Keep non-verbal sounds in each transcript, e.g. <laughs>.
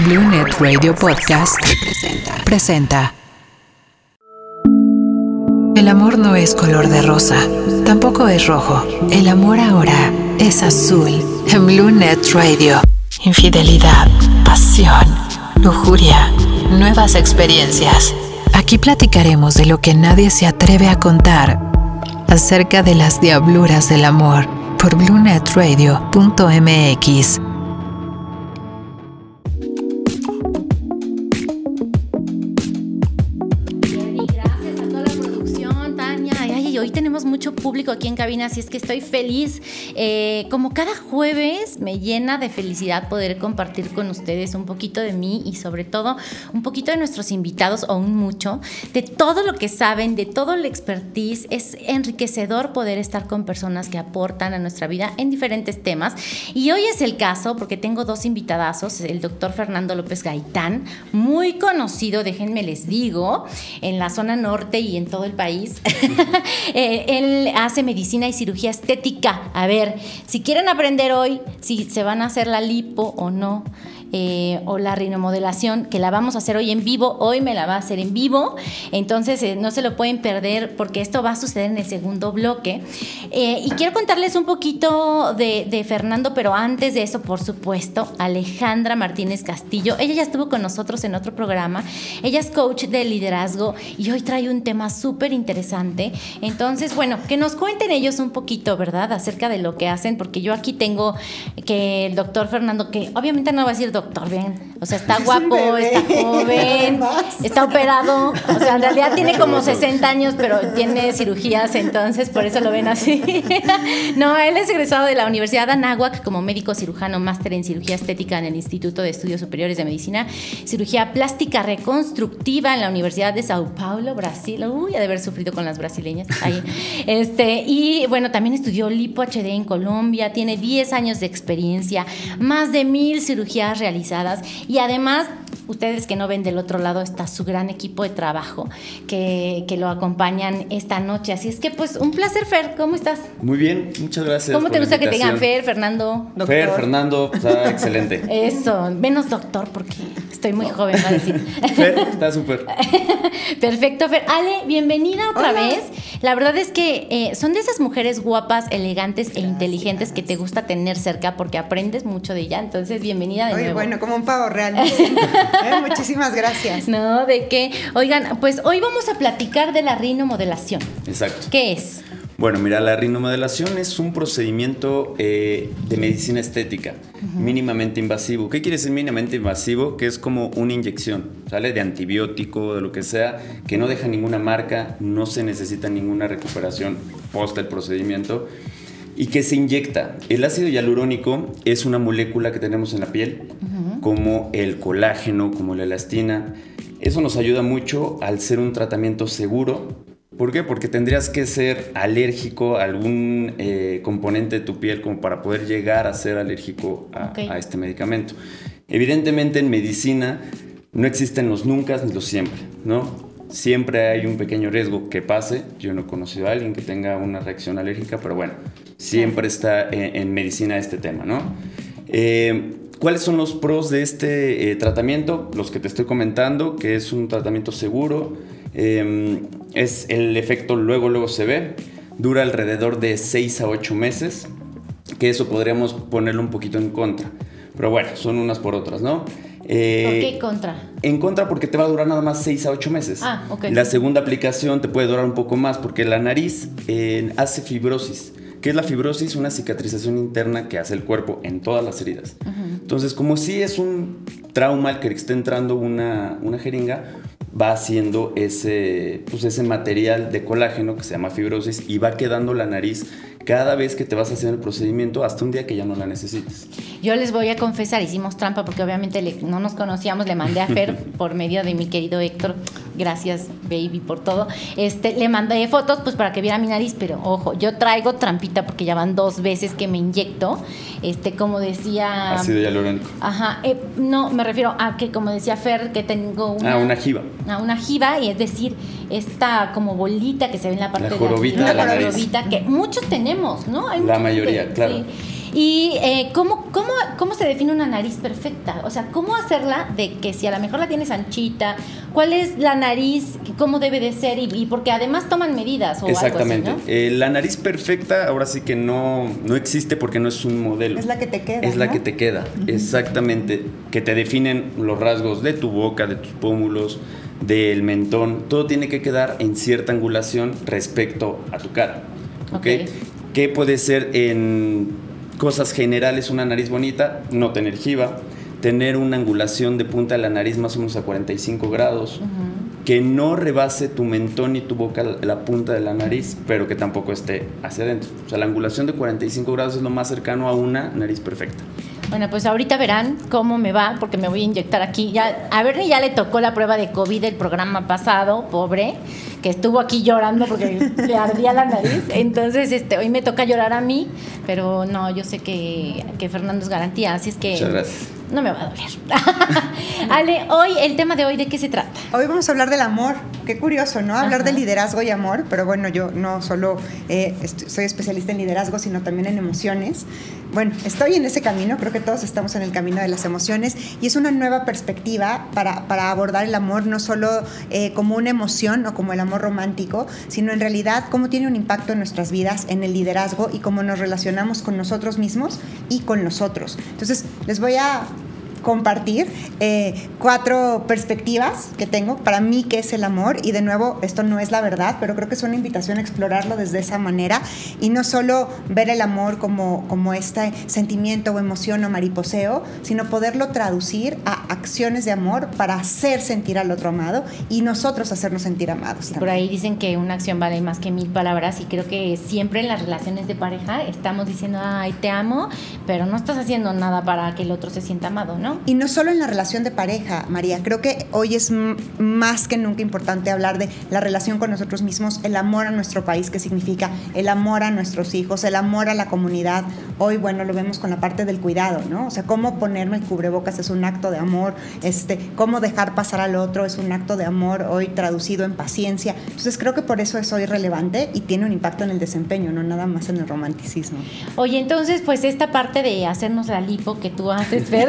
Blue Net Radio Podcast presenta. El amor no es color de rosa, tampoco es rojo. El amor ahora es azul. En Blue Net Radio. Infidelidad, pasión, lujuria, nuevas experiencias. Aquí platicaremos de lo que nadie se atreve a contar acerca de las diabluras del amor por bluenetradio.mx. mucho público aquí en cabina, así es que estoy feliz. Eh, como cada jueves, me llena de felicidad poder compartir con ustedes un poquito de mí y sobre todo un poquito de nuestros invitados, o un mucho, de todo lo que saben, de todo el expertise. Es enriquecedor poder estar con personas que aportan a nuestra vida en diferentes temas. Y hoy es el caso porque tengo dos invitadazos, el doctor Fernando López Gaitán, muy conocido, déjenme les digo, en la zona norte y en todo el país. <laughs> Eh, hace medicina y cirugía estética. A ver, si quieren aprender hoy si se van a hacer la lipo o no, eh, o la rinomodelación, que la vamos a hacer hoy en vivo, hoy me la va a hacer en vivo, entonces eh, no se lo pueden perder porque esto va a suceder en el segundo bloque. Eh, y quiero contarles un poquito de, de Fernando, pero antes de eso, por supuesto, Alejandra Martínez Castillo, ella ya estuvo con nosotros en otro programa, ella es coach de liderazgo y hoy trae un tema súper interesante, entonces, bueno, que nos cuenten ellos un poquito, ¿verdad?, acerca de lo que hacen, porque yo aquí tengo que el doctor Fernando, que obviamente no va a decir doctor, bien, o sea, está guapo, está joven, <laughs> está operado, o sea, en realidad tiene <laughs> como 60 años, pero tiene cirugías, entonces por eso lo ven así. <laughs> no, él es egresado de la Universidad de Anáhuac como médico cirujano, máster en cirugía estética en el Instituto de Estudios Superiores de Medicina, cirugía plástica reconstructiva en la Universidad de Sao Paulo, Brasil. Uy, ha de haber sufrido con las brasileñas. Ahí. Este, y bueno, también estudió Lipo HD en Colombia, tiene 10 años de experiencia, más de mil cirugías realizadas. Y además ustedes que no ven del otro lado está su gran equipo de trabajo que, que, lo acompañan esta noche. Así es que pues un placer, Fer, ¿cómo estás? Muy bien, muchas gracias. ¿Cómo te gusta que te digan Fer, Fernando, doctor? Fer, Fernando, está <laughs> excelente. Eso, menos doctor porque estoy muy joven, va a decir. <laughs> Fer, está súper. <laughs> Perfecto, Fer. Ale, bienvenida otra Hola. vez. La verdad es que eh, son de esas mujeres guapas, elegantes e inteligentes que te gusta tener cerca porque aprendes mucho de ella. Entonces, bienvenida de Oye, nuevo. bueno, como un pavo real. ¿Eh? Muchísimas gracias. <laughs> No, de qué. Oigan, pues hoy vamos a platicar de la rinomodelación. Exacto. ¿Qué es? Bueno, mira, la rinomodelación es un procedimiento eh, de medicina estética, uh -huh. mínimamente invasivo. ¿Qué quiere decir mínimamente invasivo? Que es como una inyección, ¿sale? De antibiótico, de lo que sea, que no deja ninguna marca, no se necesita ninguna recuperación post el procedimiento y que se inyecta. El ácido hialurónico es una molécula que tenemos en la piel, uh -huh. Como el colágeno, como la elastina. Eso nos ayuda mucho al ser un tratamiento seguro. ¿Por qué? Porque tendrías que ser alérgico a algún eh, componente de tu piel como para poder llegar a ser alérgico a, okay. a este medicamento. Evidentemente en medicina no existen los nunca ni los siempre, ¿no? Siempre hay un pequeño riesgo que pase. Yo no he conocido a alguien que tenga una reacción alérgica, pero bueno, siempre está en, en medicina este tema, ¿no? Eh, ¿Cuáles son los pros de este eh, tratamiento? Los que te estoy comentando, que es un tratamiento seguro, eh, es el efecto luego, luego se ve, dura alrededor de 6 a 8 meses, que eso podríamos ponerlo un poquito en contra. Pero bueno, son unas por otras, ¿no? Eh, ¿Por qué contra? En contra porque te va a durar nada más 6 a 8 meses. Ah, ok. La segunda aplicación te puede durar un poco más porque la nariz eh, hace fibrosis. ¿Qué es la fibrosis? Una cicatrización interna que hace el cuerpo en todas las heridas. Uh -huh. Entonces, como si es un trauma al que está entrando una, una jeringa, va haciendo ese, pues ese material de colágeno que se llama fibrosis y va quedando la nariz cada vez que te vas hacer el procedimiento hasta un día que ya no la necesites. Yo les voy a confesar, hicimos trampa porque obviamente le, no nos conocíamos, le mandé a Fer <laughs> por medio de mi querido Héctor, gracias baby por todo, este, le mandé fotos pues para que viera mi nariz, pero ojo, yo traigo trampita porque ya van dos veces que me inyecto, este, como decía... Ácido hialurónico. Ajá, eh, no, me refiero a que como decía Fer, que tengo una... Ah, una jiba. A una jiba, y es decir, esta como bolita que se ve en la parte la jorobita de la, la jorobita, que muchos tenemos, ¿no? Hay la mayoría, que, claro. Sí. ¿Y eh, ¿cómo, cómo, cómo se define una nariz perfecta? O sea, ¿cómo hacerla de que si a lo mejor la tienes anchita, cuál es la nariz, cómo debe de ser y, porque además toman medidas o Exactamente. Algo así, ¿no? Eh, la nariz perfecta ahora sí que no, no existe porque no es un modelo. Es la que te queda. Es la que te queda, exactamente. Que te definen los rasgos de tu boca, de tus pómulos, del mentón. Todo tiene que quedar en cierta angulación respecto a tu cara. ¿Ok? Ok. Que puede ser en cosas generales una nariz bonita, no tener jiba, tener una angulación de punta de la nariz más o menos a 45 grados, que no rebase tu mentón y tu boca la punta de la nariz, pero que tampoco esté hacia adentro. O sea, la angulación de 45 grados es lo más cercano a una nariz perfecta. Bueno, pues ahorita verán cómo me va, porque me voy a inyectar aquí. Ya, a Bernie ya le tocó la prueba de COVID del programa pasado, pobre, que estuvo aquí llorando porque <laughs> le ardía la nariz. Entonces, este, hoy me toca llorar a mí, pero no, yo sé que, que Fernando es garantía, así es que Muchas gracias. No me va a doler. <laughs> Ale, hoy, el tema de hoy, ¿de qué se trata? Hoy vamos a hablar del amor. Qué curioso, ¿no? Hablar Ajá. de liderazgo y amor, pero bueno, yo no solo eh, soy especialista en liderazgo, sino también en emociones. Bueno, estoy en ese camino, creo que todos estamos en el camino de las emociones y es una nueva perspectiva para, para abordar el amor, no solo eh, como una emoción o como el amor romántico, sino en realidad cómo tiene un impacto en nuestras vidas, en el liderazgo y cómo nos relacionamos con nosotros mismos y con los otros. Entonces, les voy a compartir eh, cuatro perspectivas que tengo para mí que es el amor y de nuevo esto no es la verdad pero creo que es una invitación a explorarlo desde esa manera y no solo ver el amor como, como este sentimiento o emoción o mariposeo sino poderlo traducir a acciones de amor para hacer sentir al otro amado y nosotros hacernos sentir amados Por también. ahí dicen que una acción vale más que mil palabras y creo que siempre en las relaciones de pareja estamos diciendo, ay, te amo, pero no estás haciendo nada para que el otro se sienta amado, ¿no? Y no solo en la relación de pareja, María, creo que hoy es más que nunca importante hablar de la relación con nosotros mismos, el amor a nuestro país, que significa el amor a nuestros hijos, el amor a la comunidad. Hoy, bueno, lo vemos con la parte del cuidado, ¿no? O sea, cómo ponerme el cubrebocas es un acto de amor, este, cómo dejar pasar al otro es un acto de amor, hoy traducido en paciencia. Entonces, creo que por eso es hoy relevante y tiene un impacto en el desempeño, no nada más en el romanticismo. Oye, entonces, pues esta parte de hacernos la lipo que tú haces, <laughs> Fer,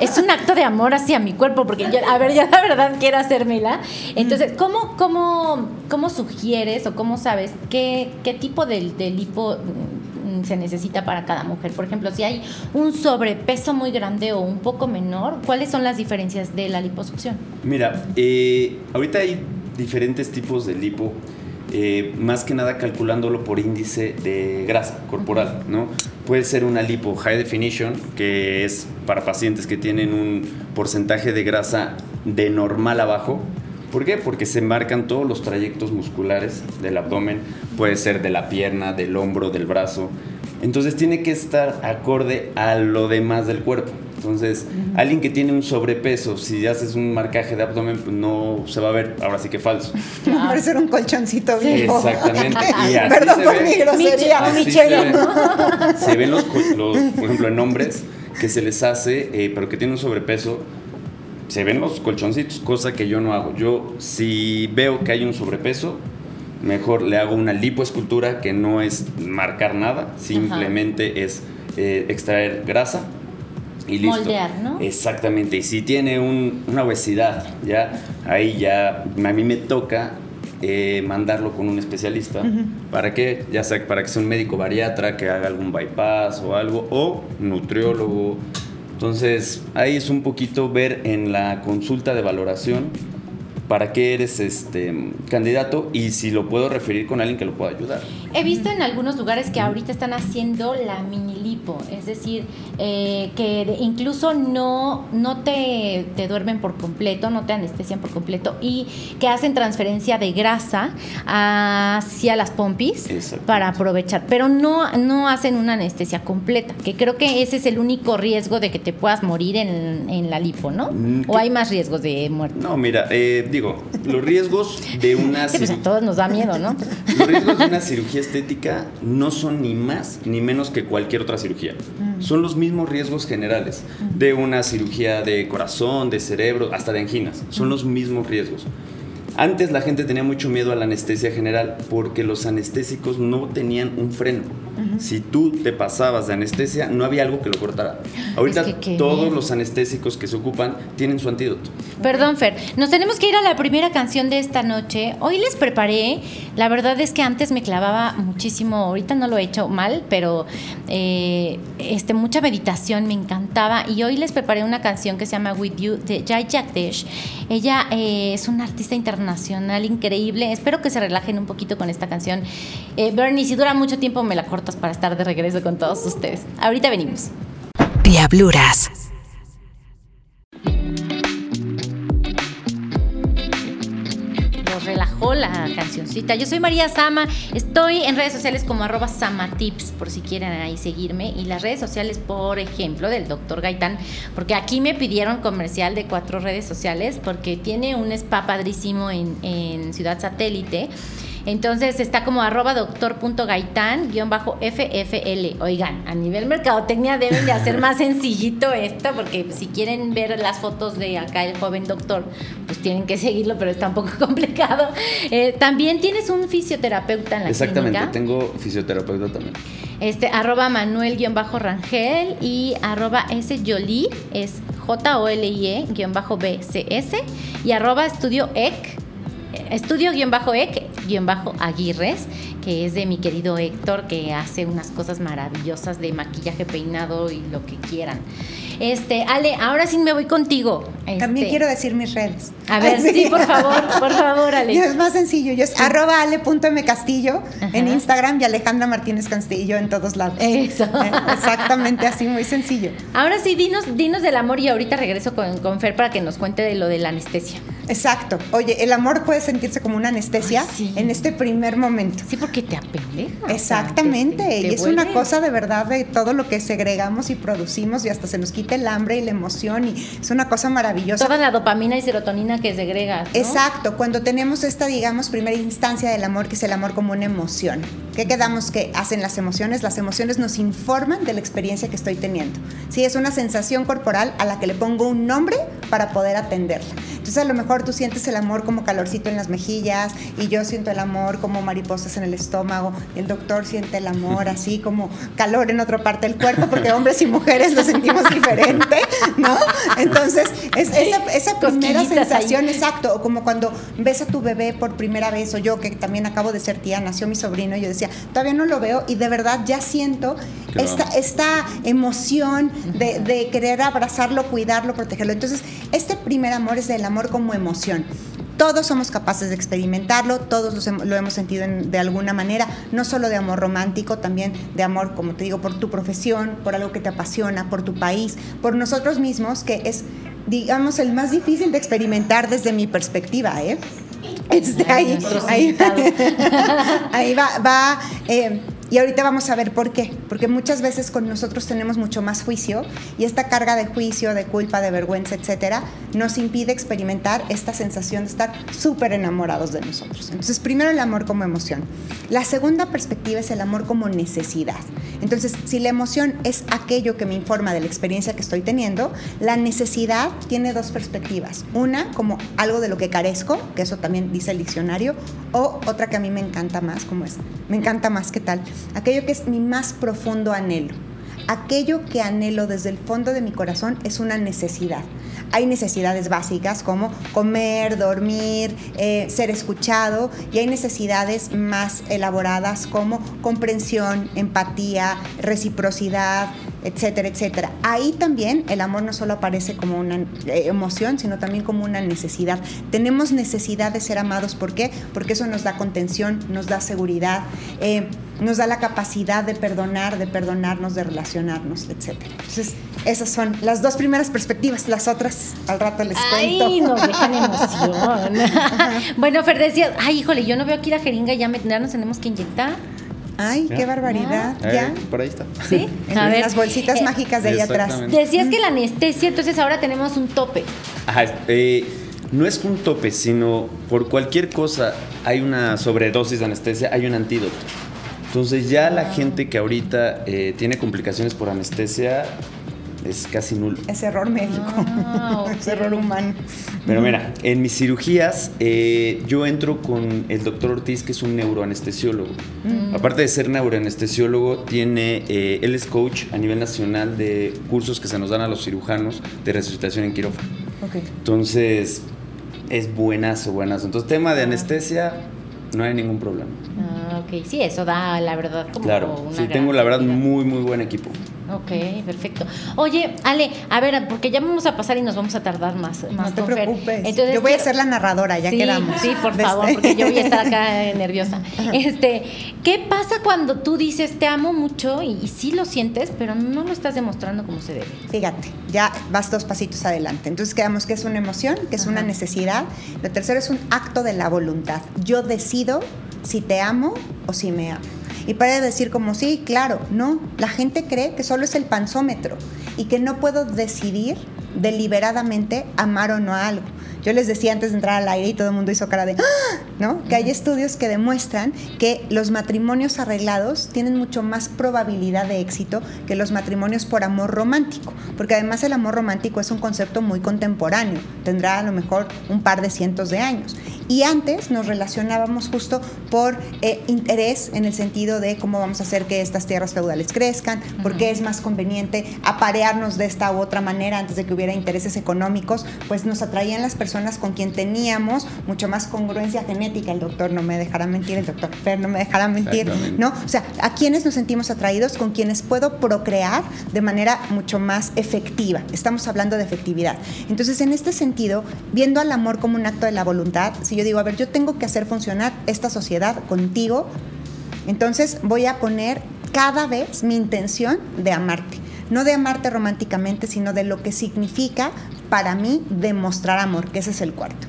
es un acto de amor hacia mi cuerpo, porque yo, a ver, yo la verdad quiero hacérmela. Entonces, ¿cómo, cómo, cómo sugieres o cómo sabes qué, qué tipo de, de lipo mm, se necesita para cada mujer? Por ejemplo, si hay un sobrepeso muy grande o un poco menor, ¿cuáles son las diferencias de la liposucción? Mira, eh, ahorita hay diferentes tipos de lipo, eh, más que nada calculándolo por índice de grasa corporal, ¿no? Puede ser una lipo high definition, que es para pacientes que tienen un porcentaje de grasa de normal abajo. ¿Por qué? Porque se marcan todos los trayectos musculares del abdomen, puede ser de la pierna, del hombro, del brazo. Entonces tiene que estar acorde a lo demás del cuerpo. Entonces, alguien que tiene un sobrepeso, si haces un marcaje de abdomen, pues no se va a ver, ahora sí que falso. Ah. <laughs> Parece un colchoncito vivo. Exactamente. Y <laughs> así Perdón se por ve. mi grosería. Así se, ve. Se ven los, los, por ejemplo, en hombres que se les hace, eh, pero que tienen un sobrepeso, se ven los colchoncitos, cosa que yo no hago. Yo, si veo que hay un sobrepeso, mejor le hago una lipoescultura que no es marcar nada, simplemente es eh, extraer grasa y listo. Moldear, ¿no? Exactamente. Y si tiene un- una obesidad, ya ahí ya a mí me toca eh, mandarlo con un especialista. ¿Para qué? Ya sea para que sea un médico bariatra que haga algún bypass o algo, o nutriólogo. Entonces, ahí es un poquito ver en la consulta de valoración para qué eres este candidato y si lo puedo referir con alguien que lo pueda ayudar. He visto en algunos lugares que ahorita están haciendo la mini es decir, eh, que incluso no, no te, te duermen por completo, no te anestesian por completo y que hacen transferencia de grasa hacia las pompis para aprovechar, pero no, no hacen una anestesia completa, que creo que ese es el único riesgo de que te puedas morir en, en la lipo, ¿no? Mm, ¿O hay más riesgos de muerte? No, mira, eh, digo, los riesgos de <laughs> una Sí, pues a todos nos da miedo, ¿no? <laughs> Los riesgos de una cirugía estética no son ni más ni menos que cualquier otra cirugía. Son los mismos riesgos generales de una cirugía de corazón, de cerebro, hasta de anginas. Son los mismos riesgos. Antes la gente tenía mucho miedo a la anestesia general porque los anestésicos no tenían un freno. Si tú te pasabas de anestesia, no había algo que lo cortara. Ahorita Es que, ¿qué? todos los anestésicos que se ocupan tienen su antídoto. Perdón, Fer. Nos tenemos que ir a la primera canción de esta noche. Hoy les preparé. La verdad es que antes me clavaba muchísimo. Ahorita no lo he hecho mal, pero eh, este, mucha meditación me encantaba. Y hoy les preparé una canción que se llama With You de Jai Jagdish. Ella eh, es una artista internacional increíble. Espero que se relajen un poquito con esta canción. Eh, Bernie, si dura mucho tiempo, me la cortas para estar de regreso con todos ustedes. Ahorita venimos. Diabluras. Relajó la cancioncita. Yo soy María Sama, estoy en redes sociales como arroba samatips, por si quieren ahí seguirme. Y las redes sociales, por ejemplo, del doctor Gaitán, porque aquí me pidieron comercial de cuatro redes sociales, porque tiene un spa padrísimo en, en Ciudad Satélite. Entonces está como arroba doctor.gaitán guion bajo FFL. Oigan, a nivel mercadotecnia deben de hacer más sencillito esto, porque si quieren ver las fotos de acá el joven doctor, pues tienen que seguirlo, pero está un poco <laughs> complicado. Eh, también tienes un fisioterapeuta en la Exactamente, clínica. tengo fisioterapeuta también. Este, arroba Manuel-Rangel y arroba S Jolie es J-O-L-I-E guion bajo B-C-S y arroba estudio EC estudio-ec-aguirres, que es de mi querido Héctor, que hace unas cosas maravillosas de maquillaje, peinado y lo que quieran. Este, Ale, ahora sí me voy contigo. También Este, quiero decir mis redes. A ver, <laughs> sí, por favor, por favor, Ale. Es más sencillo, yo es arroba ale.mcastillo en. Instagram y Alejandra Martínez Castillo en todos lados. <laughs> Eso. Eh, Exactamente así, muy sencillo. Ahora sí, dinos, dinos del amor y ahorita regreso con, con Fer para que nos cuente de lo de la anestesia. Exacto. Oye, el amor puede sentirse como una anestesia Ay, sí. en este primer momento. Sí, porque te o sea, Exactamente, te- te- te y es una cosa de verdad de todo lo que segregamos y producimos y hasta se nos quita el hambre y la emoción y es una cosa maravillosa. Toda la dopamina y serotonina que segrega. ¿no? Exacto, cuando tenemos esta, digamos, primera instancia del amor, que es el amor como una emoción. ¿Qué quedamos que hacen las emociones? Las emociones nos informan de la experiencia que estoy teniendo. Sí, es una sensación corporal a la que le pongo un nombre para poder atenderla. Entonces, a lo mejor tú sientes el amor como calorcito en las mejillas y yo siento el amor como mariposas en el estómago. El doctor siente el amor <laughs> así como calor en otra parte del cuerpo, porque hombres y mujeres lo sentimos <laughs> diferente, ¿no? Entonces, es esa, esa primera Cosquillitas ahí. sensación Exacto, o como cuando ves a tu bebé por primera vez, o yo que también acabo de ser tía, nació mi sobrino, y yo decía, todavía no lo veo, y de verdad ya siento esta, esta emoción de, de querer abrazarlo, cuidarlo, protegerlo. Entonces, este primer amor es el amor como emoción. Todos somos capaces de experimentarlo, todos lo hemos sentido en- de alguna manera, no solo de amor romántico, también de amor, como te digo, por tu profesión, por algo que te apasiona, por tu país, por nosotros mismos, que es, digamos, el más difícil de experimentar desde mi perspectiva, ¿eh? <laughs> Este, ahí, nuestros ahí, invitados. <laughs> ahí va, va eh, y ahorita vamos a ver por qué. Porque muchas veces con nosotros tenemos mucho más juicio y esta carga de juicio, de culpa, de vergüenza, etcétera, nos impide experimentar esta sensación de estar súper enamorados de nosotros. Entonces, primero el amor como emoción. La segunda perspectiva es el amor como necesidad. Entonces, si la emoción es aquello que me informa de la experiencia que estoy teniendo, la necesidad tiene dos perspectivas. Una como algo de lo que carezco, que eso también dice el diccionario, o otra que a mí me encanta más, como es, me encanta más, ¿qué tal? Aquello que es mi más profundo anhelo. Aquello que anhelo desde el fondo de mi corazón es una necesidad. Hay necesidades básicas como comer, dormir, eh, ser escuchado y hay necesidades más elaboradas como comprensión, empatía, reciprocidad, etcétera, etcétera. Ahí también el amor no solo aparece como una eh, emoción, sino también como una necesidad. Tenemos necesidad de ser amados, ¿por qué? Porque eso nos da contención, nos da seguridad, eh, nos da la capacidad de perdonar, de perdonarnos, de relacionarnos, etcétera. Entonces, esas son las dos primeras perspectivas, las otras al rato les Ay, cuento. nos dejan <laughs> emoción. bueno, Fer decía, ay, híjole, yo no veo aquí la jeringa, ya, me, ya nos tenemos que inyectar. Ay, Ya. qué barbaridad, Eh, ya. por ahí está. ¿Sí? En las bolsitas eh, mágicas de ahí atrás. Decías que la anestesia, entonces ahora tenemos un tope. Ajá, eh, no es un tope, sino por cualquier cosa hay una sobredosis de anestesia, hay un antídoto. Entonces ya la gente que ahorita eh, tiene complicaciones por anestesia, es casi nulo. Es error médico, Ah, <laughs> es error humano. Pero mira, en mis cirugías eh, yo entro con el doctor Ortiz, que es un neuroanestesiólogo. Aparte de ser neuroanestesiólogo, tiene, eh, él es coach a nivel nacional de cursos que se nos dan a los cirujanos de resucitación en quirófano. Entonces, es buenazo, buenazo. Entonces, tema de anestesia, no hay ningún problema. Ah, ok. Sí, eso da, la verdad, como Claro, una sí, gran tengo la verdad muy, muy buen equipo. Ok, perfecto. Oye, Ale, a ver, porque ya vamos a pasar y nos vamos a tardar más. más No te preocupes. Entonces, yo voy a ser la narradora, ya sí, quedamos. Sí, por favor, porque yo voy a estar acá <laughs> nerviosa. Este, ¿qué pasa cuando tú dices te amo mucho y, y sí lo sientes, pero no lo estás demostrando como se debe? Fíjate, ya vas dos pasitos adelante. Entonces quedamos que es una emoción, que es una necesidad. Lo tercero es un acto de la voluntad. Yo decido si te amo o si me amo. Y para decir como sí, claro, no. La gente cree que solo es el panzómetro y que no puedo decidir deliberadamente amar o no a algo. Yo les decía antes de entrar al aire y todo el mundo hizo cara de, "Ah", ¿no? Que hay estudios que demuestran que los matrimonios arreglados tienen mucho más probabilidad de éxito que los matrimonios por amor romántico, porque además el amor romántico es un concepto muy contemporáneo, tendrá a lo mejor un par de cientos de años. Y antes nos relacionábamos justo por eh, interés en el sentido de cómo vamos a hacer que estas tierras feudales crezcan, por qué es más conveniente aparearnos de esta u otra manera antes de que hubiera intereses económicos, pues nos atraían las personas con quien teníamos mucho más congruencia genética. El doctor no me dejará mentir, el doctor Fer no me dejará mentir. ¿no? O sea, ¿a quienes nos sentimos atraídos? Con quienes puedo procrear de manera mucho más efectiva. Estamos hablando de efectividad. Entonces, en este sentido, viendo al amor como un acto de la voluntad, si yo digo, a ver, yo tengo que hacer funcionar esta sociedad contigo, entonces voy a poner cada vez mi intención de amarte. No de amarte románticamente, sino de lo que significa para mí demostrar amor, que ese es el cuarto.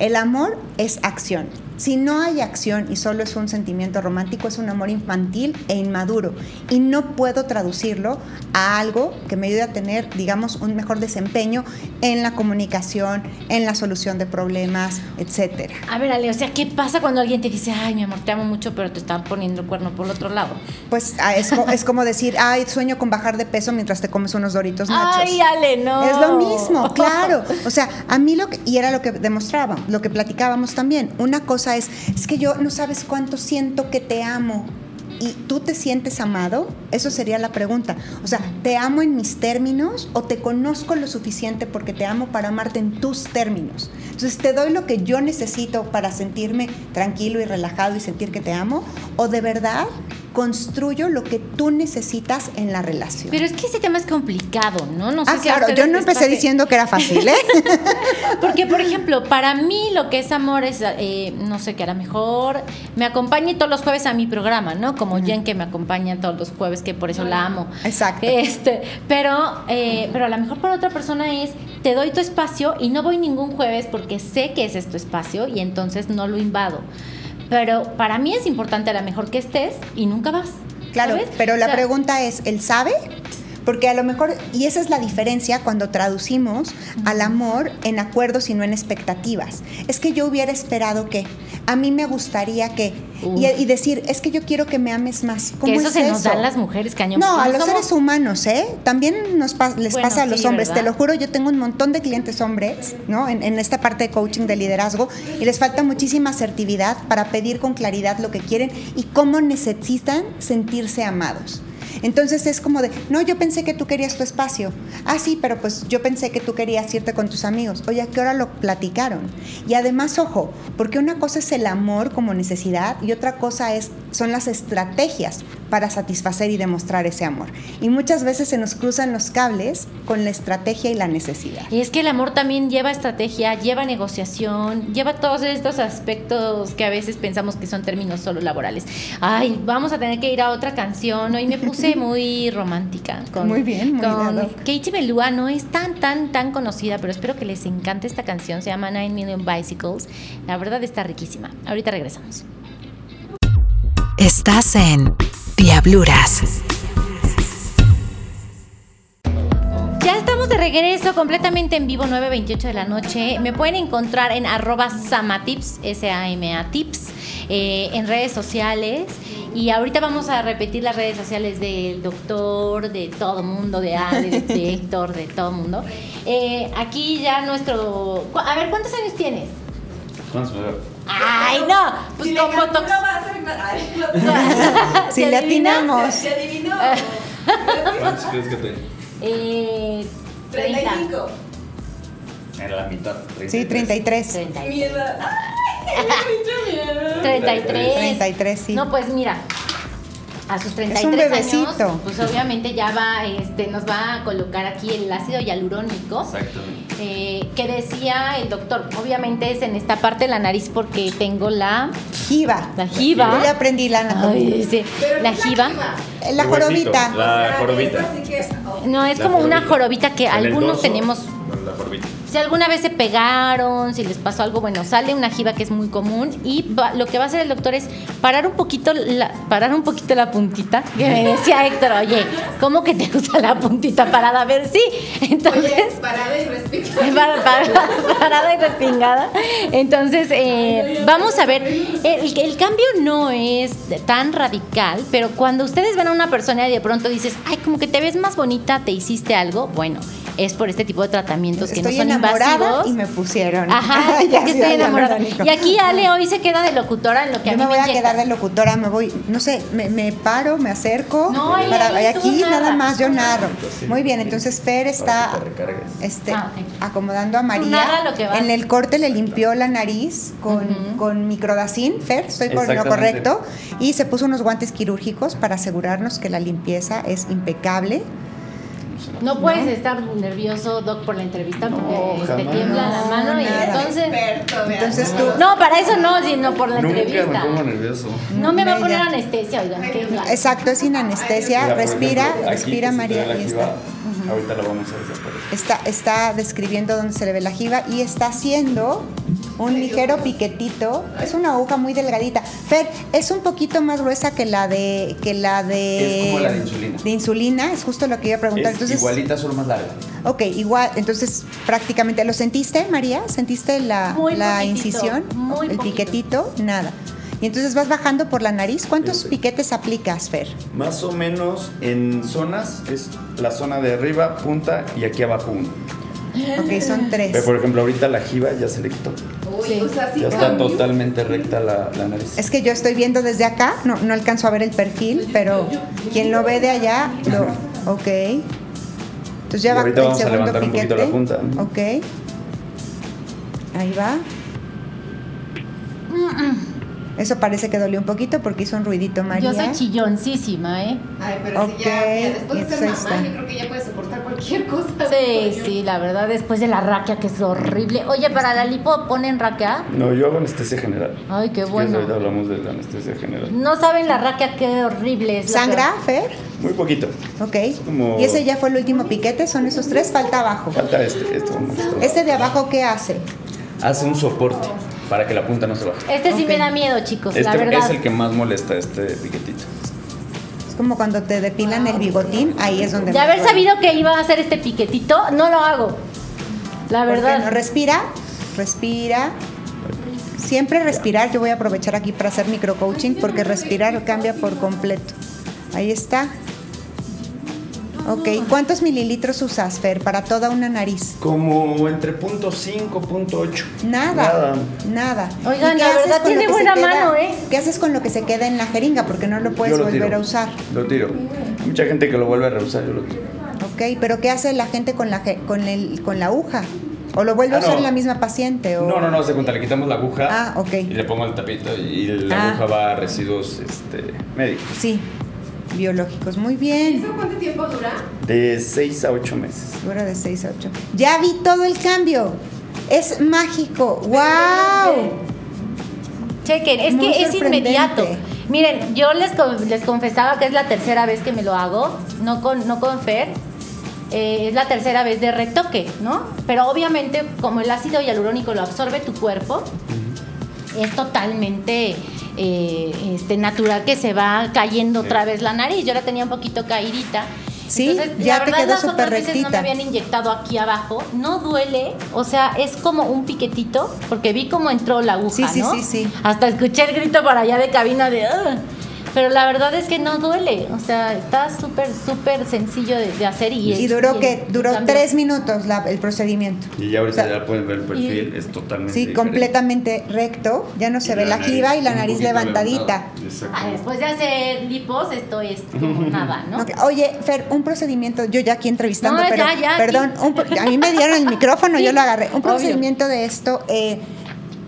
El amor es acción. Si no hay acción y solo es un sentimiento romántico, es un amor infantil e inmaduro. Y no puedo traducirlo a algo que me ayude a tener, digamos, un mejor desempeño en la comunicación, en la solución de problemas, etcétera. A ver, Ale, o sea, ¿qué pasa cuando alguien te dice, ay, mi amor, te amo mucho, pero te están poniendo el cuerno por el otro lado? Pues ah, es, es como decir, ay, sueño con bajar de peso mientras te comes unos doritos nachos. Ay, Ale, no. Es lo mismo, claro. O sea, a mí lo que, y era lo que demostraba, lo que platicábamos también. Una cosa es, es que yo no sabes cuánto siento que te amo. ¿Y tú te sientes amado? Eso sería la pregunta. O sea, ¿te amo en mis términos o te conozco lo suficiente porque te amo para amarte en tus términos? Entonces, ¿te doy lo que yo necesito para sentirme tranquilo y relajado y sentir que te amo? ¿O de verdad construyo lo que tú necesitas en la relación? Pero es que ese tema es complicado, ¿no? No sé ah, si claro, yo no empecé diciendo que era fácil, ¿eh? <laughs> Porque, por ejemplo, para mí lo que es amor es, eh, no sé, que a lo mejor me acompañe todos los jueves a mi programa, ¿no? Como Jen que me acompaña todos los jueves, que por eso la amo. Exacto. Este, pero, eh, pero a lo mejor para otra persona es, te doy tu espacio y no voy ningún jueves porque sé que ese es tu espacio y entonces no lo invado. Pero para mí es importante a lo mejor que estés y nunca vas. Claro, ¿sabes? pero O la sea, pregunta es, ¿él sabe? Porque a lo mejor, y esa es la diferencia cuando traducimos al amor en acuerdos y no en expectativas. Es que yo hubiera esperado que, a mí me gustaría que, y, decir, es que yo quiero que me ames más. ¿Cómo Que eso es se nos eso? da a las mujeres, cañón. No, a los somos- seres humanos, ¿eh? También nos pa- les Bueno, pasa a los sí, hombres. Te lo juro, yo tengo un montón de clientes hombres, ¿no? En, en esta parte de coaching de liderazgo y les falta muchísima asertividad para pedir con claridad lo que quieren y cómo necesitan sentirse amados. Entonces es como de, no, yo pensé que tú querías tu espacio. Ah, sí, pero pues yo pensé que tú querías irte con tus amigos. Oye, ¿a qué hora lo platicaron? Y además, ojo, porque una cosa es el amor como necesidad y otra cosa es, son las estrategias para satisfacer y demostrar ese amor. Y muchas veces se nos cruzan los cables con la estrategia y la necesidad. Y es que el amor también lleva estrategia, lleva negociación, lleva todos estos aspectos que a veces pensamos que son términos solo laborales. Ay, vamos a tener que ir a otra canción. Hoy me puse muy romántica. Con, Muy bien, muy con. Katie Melua. No es tan, tan, tan conocida, pero espero que les encante esta canción. Se llama Nine Million Bicycles. La verdad está riquísima. Ahorita regresamos. Estás en Diabluras. Ya estamos de regreso completamente en vivo, 9.28 de la noche. Me pueden encontrar en arroba samatips, S-A-M-A tips, eh, en redes sociales. Y ahorita vamos a repetir las redes sociales del doctor, de todo mundo, de Ale, de, <laughs> Héctor, de todo mundo. Eh, aquí ya nuestro... A ver, ¿cuántos años tienes? ¿Cuántos Ay, no, pues si con Botox. <laughs> si le atinamos. Se adivinó. <laughs> ¿Cuántos crees que tengo? Eh, 35. Era la mitad. Sí, 33. 33. Mierda. Ay, miedo. 33. 33, sí. No, pues mira, a sus 33 Es un bebecito. años, pues obviamente ya va, este, nos va a colocar aquí el ácido hialurónico. Exactamente. eh, que decía el doctor, obviamente es en esta parte de la nariz porque tengo la, Jiva. la jiba. Yo ya aprendí la anatomía. Ay, sí, la ¿qué es jiba. La jorobita. La jorobita. oh. No, es como una jorobita. que algunos tenemos. Si alguna vez se pegaron, si les pasó algo, bueno, sale una jiba que es muy común y va- lo que va a hacer el doctor es parar un poquito la, parar un poquito la puntita, que me decía Héctor, oye, ¿cómo que te gusta la puntita parada? A ver, sí. <laughs> Entonces, Oye, parada y <laughs> para- para- parada y respingada. Entonces, eh, vamos a ver, el, el cambio no es tan radical, pero cuando ustedes ven a una persona y de pronto dices, ay, como que te ves más bonita, te hiciste algo, bueno, es por este tipo de tratamientos que Estoy no son enamorada invasivos. y me pusieron. Ajá, <laughs> Ya es que estoy ya, enamorada. Y aquí Ale hoy se queda de locutora en lo que a Yo mí me voy a inyecta. quedar de locutora, me voy, no sé, me, me paro, me acerco. No, ahí, para, ahí tú aquí nada más yo narro. Sí. Muy bien, entonces Fer está que este, Ah, acomodando a María. narra lo que. En el corte le limpió la nariz con, Ujú. con microdacin, Fer, estoy con lo correcto. Y se puso unos guantes quirúrgicos para asegurarnos que la limpieza es impecable. No puedes estar nervioso, Doc, por la entrevista porque No, te tiembla la mano y entonces... Experto. Entonces tú- No, para eso no, sino por la Nunca entrevista. me pongo nervioso. No me va a poner anestesia, oigan. Exacto, es sin anestesia. Mira, respira, ejemplo, respira María. Ahorita lo vamos a desaparecer. Está, está describiendo dónde se le ve la jiba y está haciendo un ligero piquetito. Es una aguja muy delgadita. Fer, es un poquito más gruesa que la de que la de Es como la de insulina. de insulina, es justo lo que iba a preguntar. Es Entonces, igualita, solo más larga. ok, igual, entonces prácticamente lo sentiste, María, sentiste la, Muy la poquitito, incisión, muy el poquito. piquetito, nada. Y entonces vas bajando por la nariz. ¿Cuántos Sí, sí. piquetes aplicas, Fer? Más o menos en zonas es la zona de arriba, punta y aquí abajo uno. Ok, son tres. Pero por ejemplo, ahorita la jiba ya se le quitó. Uy, o sea, sí Ya está cambió. totalmente recta la, la nariz. Es que yo estoy viendo desde acá, no, no alcanzo a ver el perfil, pero quien lo ve de allá, lo, ok. Entonces ya Y va ahorita el vamos a segundo levantar un poquito piquete. la punta. Ok. Ahí va. Eso parece que dolió un poquito porque hizo un ruidito María. Yo soy chilloncísima, ¿eh? Ay, pero Ok, si ya, después de ser mamá, está. yo creo que ya puedes soportar cualquier cosa. Sí, sí, la verdad, después de la raquia que es horrible. Oye, ¿para la lipo ponen raquia? No, yo hago anestesia general. Ay, qué Si bueno. quieres, ahorita hablamos de la anestesia general. No saben la raquia qué horrible es. ¿Sangra, Fer? Muy poquito. Ok. como- Y ese ya fue el último piquete, son esos tres, falta abajo. Falta este, mostrar. ¿Este de abajo qué hace? Hace un soporte para que la punta no se baje. Este sí me da miedo, chicos, la Este verdad. es el que más molesta, este piquetito. Es como cuando te depilan el bigotín, ahí es donde... De haber duele. sabido que iba a hacer este piquetito, no lo hago. La ¿Por qué no? verdad. Respira, respira. Siempre respirar. Yo voy a aprovechar aquí para hacer microcoaching porque respirar cambia por completo. Ahí está. Ok, ¿cuántos mililitros usas, Fer, para toda una nariz? Como entre punto .5, punto .8. Nada, nada. Oigan, ¿Y qué la haces verdad con lo tiene que se buena queda- mano, ¿eh? ¿Qué haces con lo que se queda en la jeringa? Porque no lo puedes lo volver tiro. a usar. Lo tiro. Hay mucha gente que lo vuelve a reusar, yo lo tiro. Ok, pero ¿qué hace la gente con la, con el, con la aguja? ¿O lo vuelve Ah, a usar no. la misma paciente? O... No, no, no, se cuenta, le quitamos la aguja Ah, ok. y le pongo el tapito y la Ah. aguja va a residuos este, médicos. Sí, biológicos. Muy bien. ¿Eso cuánto tiempo dura? De 6 a 8 meses. Dura de 6 a 8. Ya vi todo el cambio. Es mágico. ¡Wow! Chequen, es Muy que es inmediato. Miren, yo les, les confesaba que es la tercera vez que me lo hago, no con, no con Fer. Eh, es la tercera vez de retoque, ¿no? Pero obviamente, como el ácido hialurónico lo absorbe tu cuerpo, es totalmente eh, este, natural que se va cayendo otra vez la nariz. Yo la tenía un poquito caídita. Sí, la ya te verdad, quedó las otras súper veces No me rectita. habían inyectado aquí abajo. No duele, o sea, es como un piquetito, porque vi cómo entró la aguja, Sí, sí, ¿no? sí, sí. Hasta escuché el grito para allá de cabina de... "Ugh". Pero la verdad es que no duele. O sea, está súper, súper sencillo de, de hacer. Y, Y duró y- que duró tres minutos la- el procedimiento. Y ya ahorita O sea, ya pueden ver el perfil, es totalmente Sí, diferente. completamente recto, ya no se ve la jiba y la nariz levantadita. Ah, después de hacer lipos, esto es como <laughs> nada, ¿no? Ok, Oye, Fer, un procedimiento, yo ya aquí entrevistando, No, pero ya, ya, perdón, un pro- a mí me dieron el micrófono, Sí, yo lo agarré. Un obvio. procedimiento de esto, eh,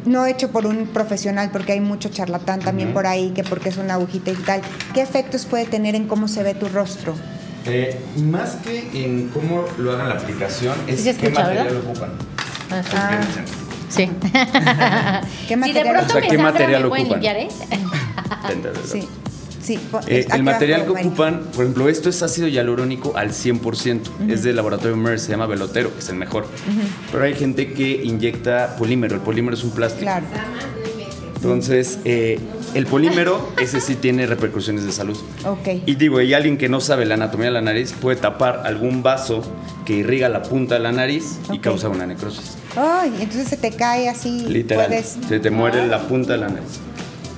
no hecho por un profesional, porque hay mucho charlatán también por ahí, que porque es una agujita y tal. ¿Qué efectos puede tener en cómo se ve tu rostro? Eh, más que en cómo lo hagan la aplicación, es Sí qué material ¿verdad? ocupan. Ajá. Ah. Sí. <laughs> ¿Qué si de material? pronto O sea, ¿qué material me pueden ocupan? limpiar, ¿eh? <laughs> Sí, sí. Eh, el material que ocupan, por ejemplo, esto es ácido hialurónico al 100%. Es del laboratorio Merck, se llama Velotero, que es el mejor. Pero hay gente que inyecta polímero. El polímero es un plástico. Claro. Entonces, eh, el polímero, ese sí tiene repercusiones de salud. Ok. Y digo, y alguien que no sabe la anatomía de la nariz puede tapar algún vaso que irriga la punta de la nariz y Ok. causa una necrosis. Ay, entonces se te cae así. Literal. Puedes, Se te muere la punta de la nariz.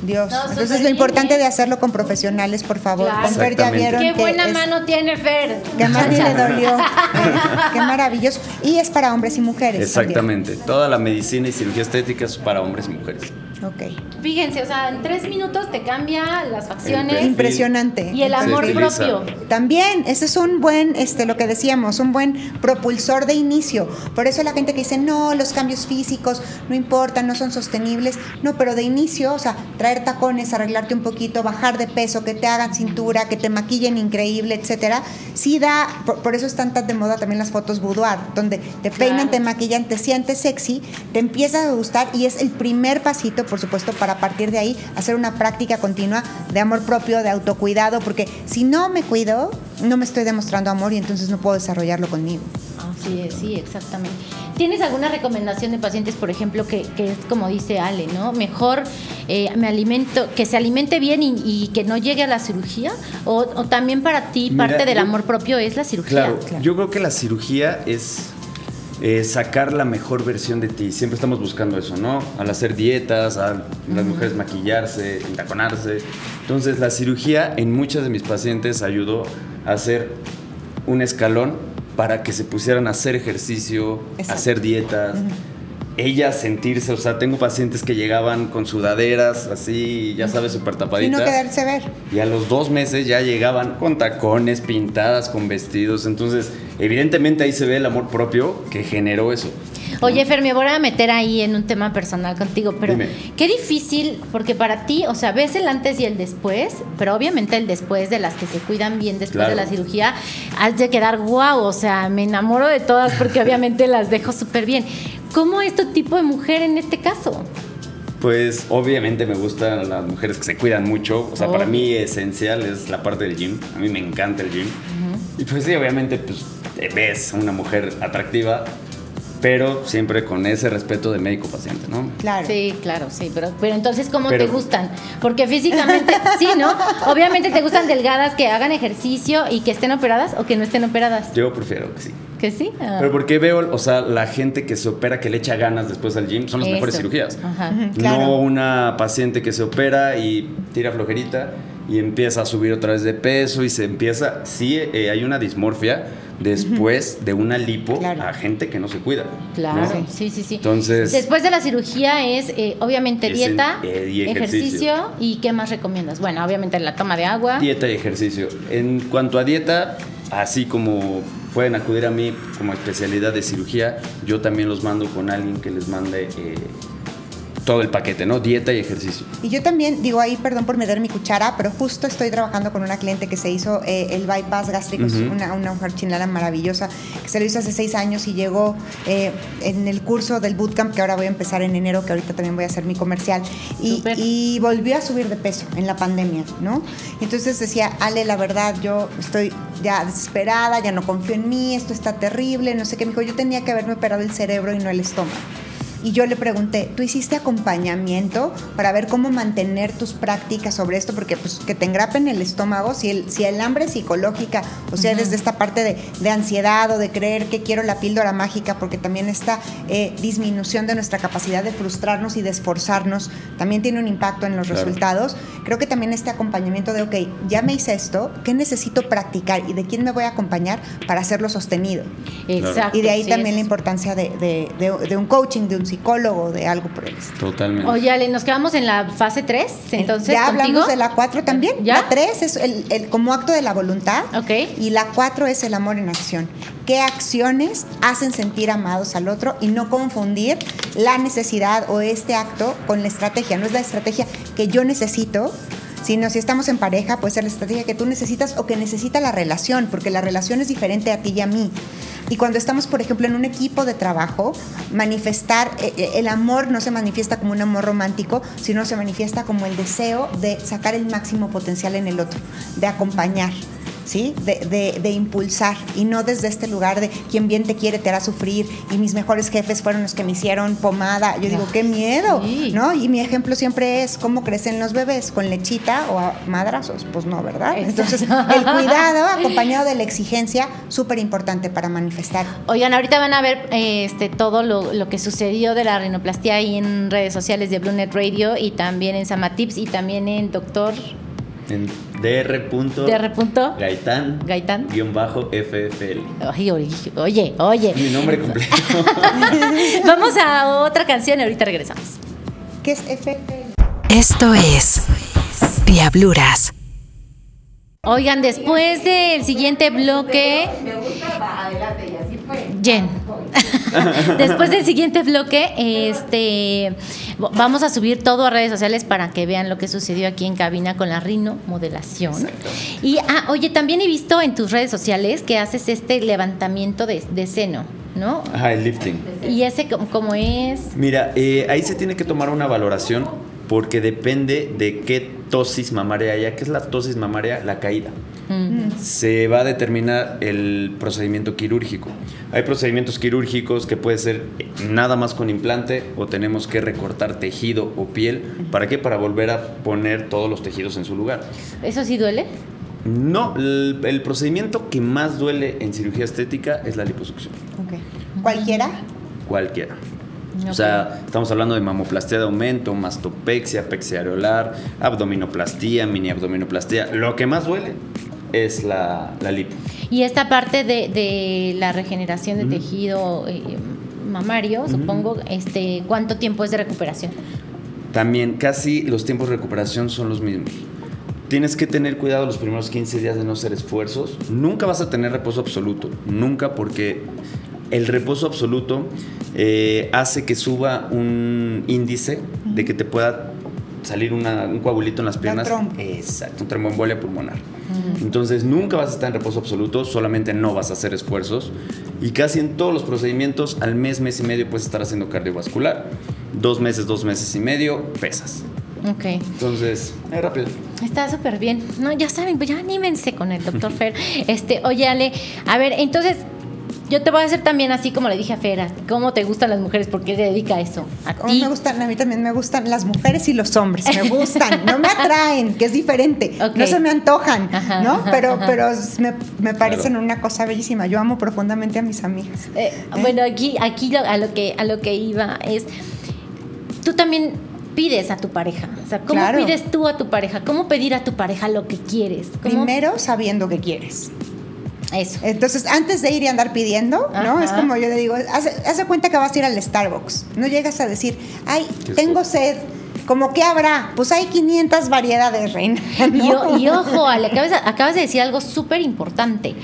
Dios. No, entonces lo importante bien, de hacerlo con profesionales, por favor. Claro. Con Fer ya vieron Qué que buena es- mano tiene Fer. Que más ni le dolió. Qué maravilloso. Y es para hombres y mujeres. Exactamente. Toda la medicina y cirugía estética es para hombres y mujeres. Ok. Fíjense, o sea, en tres minutos te cambia las facciones. Impresionante. y el amor propio. También, ese es un buen, este, lo que decíamos, un buen propulsor de inicio. Por eso la gente que dice, no, los cambios físicos no importan, no son sostenibles. No, pero de inicio, o sea, traer tacones, arreglarte un poquito, bajar de peso, que te hagan cintura, que te maquillen increíble, etcétera, sí da, por, por eso están tan de moda también las fotos boudoir, donde te peinan, Claro. te maquillan, te sientes sexy, te empieza a gustar y es el primer pasito, por supuesto, para a partir de ahí hacer una práctica continua de amor propio, de autocuidado, porque si no me cuido, no me estoy demostrando amor y entonces no puedo desarrollarlo conmigo. Así es, sí, exactamente. ¿Tienes alguna recomendación de pacientes, por ejemplo, que, que es como dice Ale, ¿no? Mejor eh, me alimento, que se alimente bien y, y que no llegue a la cirugía? ¿O, o también para ti Mira, parte del yo- amor propio es la cirugía? Claro, Claro. yo creo que la cirugía es eh, sacar la mejor versión de ti. Siempre estamos buscando eso, ¿no? Al hacer dietas, a las mujeres maquillarse, entaconarse. Entonces, la cirugía en muchas de mis pacientes ayudó a hacer un escalón para que se pusieran a hacer ejercicio, a hacer dietas. Ellas sentirse, o sea, tengo pacientes que llegaban con sudaderas así, ya sabes, súper Y tapaditas. no quedarse ver. Y a los dos meses ya llegaban con tacones, pintadas, con vestidos. Entonces, evidentemente ahí se ve el amor propio que generó eso. Oye, Fer, me voy a meter ahí en un tema personal contigo, pero Dime. qué difícil, porque para ti, o sea, ves el antes y el después, pero obviamente el después de las que se cuidan bien después Claro. de la cirugía, has de quedar guau, o sea, me enamoro de todas porque <laughs> obviamente las dejo súper bien. ¿Cómo es tu tipo de mujer en este caso? Pues obviamente me gustan las mujeres que se cuidan mucho. O sea, para mí esencial es la parte del gym. A mí me encanta el gym. Y pues sí, obviamente pues ves a una mujer atractiva, pero siempre con ese respeto de médico-paciente, ¿no? Claro. Sí, claro, sí, pero, pero entonces, ¿cómo Pero- te gustan? Porque físicamente, <laughs> sí, ¿no? Obviamente te gustan delgadas, que hagan ejercicio y que estén operadas o que no estén operadas. Yo prefiero que sí. ¿Que sí? Ah. Pero porque veo, o sea, la gente que se opera, que le echa ganas después al gym, son las mejores Eso. cirugías. Ajá. Claro. No una paciente que se opera y tira flojerita y empieza a subir otra vez de peso y se empieza, sí eh, hay una dismorfia después de una lipo Claro. a gente que no se cuida. Claro, ¿no? sí, sí, sí. Entonces- Después de la cirugía es, eh, obviamente, Es dieta, en- eh, y ejercicio. ejercicio. y ¿qué más recomiendas? Bueno, obviamente la toma de agua. Dieta y ejercicio. En cuanto a dieta, así como pueden acudir a mí como especialidad de cirugía, yo también los mando con alguien que les mande eh, todo el paquete, ¿no? Dieta y ejercicio. Y yo también, digo ahí, perdón por meter mi cuchara, pero justo estoy trabajando con una cliente que se hizo eh, el bypass gástrico, es Ujú. una, una mujer chilena maravillosa, que se lo hizo hace seis años y llegó eh, en el curso del bootcamp, que ahora voy a empezar en enero, que ahorita también voy a hacer mi comercial, y, y volvió a subir de peso en la pandemia, ¿no? Entonces decía, Ale, la verdad, yo estoy ya desesperada, ya no confío en mí, esto está terrible, no sé qué. Me dijo, yo tenía que haberme operado el cerebro y no el estómago. Y yo le pregunté, ¿tú hiciste acompañamiento para ver cómo mantener tus prácticas sobre esto? Porque pues que te engrapen el estómago, si el, si el hambre psicológica, o sea, desde esta parte de, de, ansiedad o de creer que quiero la píldora mágica, porque también esta eh, disminución de nuestra capacidad de frustrarnos y de esforzarnos también tiene un impacto en los claro. resultados. Creo que también este acompañamiento de, ok, ya me hice esto, ¿qué necesito practicar y de quién me voy a acompañar para hacerlo sostenido? Exacto. Y de ahí sí, también es. la importancia de, de, de, de, un coaching, de un psicólogo, de algo por el estilo. Totalmente. Oye, Ale, nos quedamos en la fase 3, entonces. Ya ¿contigo? hablamos de la 4 también. ¿Ya? La 3 es el, el, como acto de la voluntad. Ok. Y la 4 es el amor en acción. ¿Qué acciones hacen sentir amados al otro y no confundir la necesidad o este acto con la estrategia? No es la estrategia que yo necesito, sino si estamos en pareja, puede ser la estrategia que tú necesitas o que necesita la relación, porque la relación es diferente a ti y a mí. Y cuando estamos, por ejemplo, en un equipo de trabajo, manifestar, eh, el amor no se manifiesta como un amor romántico, sino se manifiesta como el deseo de sacar el máximo potencial en el otro, de acompañar. ¿Sí? De, de, de, impulsar y no desde este lugar de quien bien te quiere te hará sufrir y mis mejores jefes fueron los que me hicieron pomada. Yo digo, qué miedo, Sí. ¿no? Y mi ejemplo siempre es cómo crecen los bebés, con lechita o a madrazos. Pues no, ¿verdad? Exacto. Entonces, el cuidado <laughs> acompañado de la exigencia, súper importante para manifestar. Oigan, ahorita van a ver eh, este, todo lo, lo, que sucedió de la rinoplastia ahí en redes sociales de BlueNet Radio y también en Samatips y también en Doctor En dr. dr. Gaitán. Gaitán. Guión bajo FFL. Oye, oye, oye. Mi nombre completo. <laughs> Vamos a otra canción y ahorita regresamos. ¿Qué es FFL? Esto es Diabluras. Oigan, después del siguiente bloque. Me gusta, adelante, y así fue. Jen. <laughs> Después del siguiente bloque, este vamos a subir todo a redes sociales para que vean lo que sucedió aquí en cabina con la Rino Modelación. Exacto. Y ah, oye, también he visto en tus redes sociales que haces este levantamiento de, de seno, ¿no? Ajá, el lifting. Y ese como es. Mira, eh, ahí se tiene que tomar una valoración porque depende de qué tosis mamaria haya. ¿Qué es la tosis mamaria? La caída. Mm. Se va a determinar el procedimiento quirúrgico. Hay procedimientos quirúrgicos que puede ser nada más con implante o tenemos que recortar tejido o piel. ¿Para qué? Para volver a poner todos los tejidos en su lugar. ¿Eso sí duele? No, el, el procedimiento que más duele en cirugía estética es la liposucción. Okay. ¿Cualquiera? Cualquiera. O sea, estamos hablando de mamoplastia de aumento, mastopexia, pexia areolar, abdominoplastía, mini abdominoplastía. Lo que más duele es la, la lipo. Y esta parte de, de la regeneración de tejido eh, mamario, supongo, este, ¿cuánto tiempo es de recuperación? También casi los tiempos de recuperación son los mismos. Tienes que tener cuidado los primeros 15 días de no hacer esfuerzos. Nunca vas a tener reposo absoluto. Nunca porque el reposo absoluto eh, hace que suba un índice de que te pueda salir una- un coagulito en las piernas. trombo. Exacto, un tromboembolia pulmonar. Entonces nunca vas a estar en reposo absoluto, solamente no vas a hacer esfuerzos. Y casi en todos los procedimientos, al mes, mes y medio puedes estar haciendo cardiovascular. Dos meses, dos meses y medio, pesas. Ok. Entonces, es rápido. Está súper bien. No, ya saben, pues ya anímense con el doctor Fer. <laughs> Este, oye, Ale, a ver, entonces, yo te voy a hacer también así como le dije a Fer, ¿cómo te gustan las mujeres? ¿Por qué se dedica a eso? A A mí ti. me gustan, a mí también me gustan las mujeres y los hombres, me gustan, no me atraen, que es diferente, <laughs> no se me antojan, Ajá, ¿no? ajá, Pero, ajá. pero me, me parecen Claro. una cosa bellísima. Yo amo profundamente a mis amigas. Eh, Bueno, aquí, aquí lo- a lo que a lo que iba es, tú también pides a tu pareja. O sea, ¿cómo Claro. pides tú a tu pareja? ¿Cómo pedir a tu pareja lo que quieres? ¿Cómo? Primero sabiendo que quieres. Eso. Entonces, antes de ir y andar pidiendo, ¿no? Es como yo le digo, de cuenta que vas a ir al Starbucks. No llegas a decir, ay, tengo sed. ¿Cómo que habrá? Pues hay 500 variedades, reina. <laughs> Y, ¿no? o- y ojo, Ale, acabas, de- acabas de decir algo súper importante.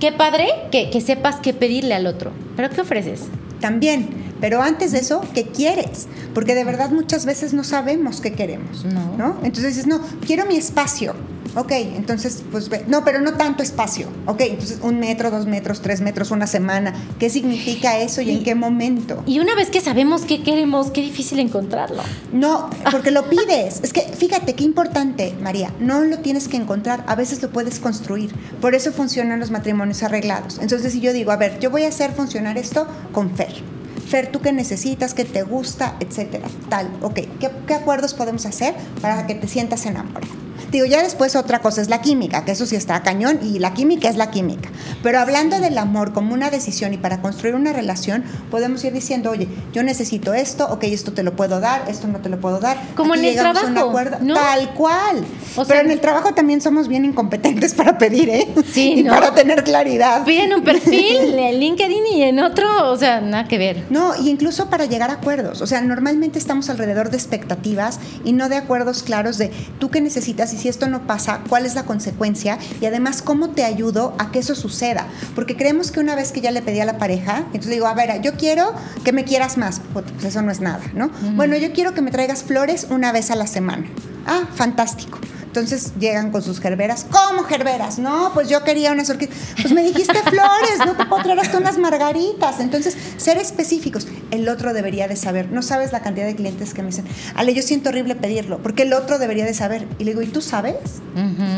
Qué padre que, que sepas qué pedirle al otro. ¿Pero qué ofreces? También, pero antes de eso, ¿qué quieres? Porque de verdad muchas veces no sabemos qué queremos. No. Entonces dices, no, quiero mi espacio. Ok, entonces, pues, no, pero no tanto espacio. Ok, entonces un metro, dos metros, tres metros, una semana. ¿Qué significa eso y, en qué momento? Y una vez que sabemos qué queremos, qué difícil encontrarlo. No, porque lo pides. Es que fíjate qué importante, María. No lo tienes que encontrar, a veces lo puedes construir. Por eso funcionan los matrimonios arreglados. Entonces, si yo digo, a ver, yo voy a hacer funcionar esto con Fer. Fer, ¿tú qué necesitas? ¿Qué te gusta? Etcétera. Tal. Ok, ¿qué, acuerdos podemos hacer para que te sientas enamorado? Digo, ya después otra cosa es la química, que eso sí está cañón y la química es la química. Pero hablando del amor como una decisión y para construir una relación, podemos ir diciendo, oye, yo necesito esto, ok, esto te lo puedo dar, esto no te lo puedo dar. Como Aquí en el a un trabajo, acuerdo. ¿no? Tal cual. O Pero en el trabajo también somos bien incompetentes <laughs> para pedir, ¿eh? Sí, y ¿no? para tener claridad. Piden un perfil <laughs> en LinkedIn y en otro, o sea, nada que ver. No, y incluso para llegar a acuerdos. O sea, normalmente estamos alrededor de expectativas y no de acuerdos claros de tú qué necesitas y si esto no pasa, cuál es la consecuencia y además cómo te ayudo a que eso suceda. Porque creemos que una vez que ya le pedí a la pareja, entonces digo, a ver, yo quiero que me quieras más. Pues eso no es nada, ¿no? Bueno, yo quiero que me traigas flores una vez a la semana. Ah, fantástico. Entonces llegan con sus gerberas. ¿Cómo gerberas? No, pues yo quería unas orquídeas. Pues me dijiste <laughs> flores, no te puedo traer hasta unas margaritas. Entonces, ser específicos. El otro debería de saber. No sabes la cantidad de clientes que me dicen, Ale, yo siento horrible pedirlo, porque el otro debería de saber. Y le digo, ¿y tú sabes?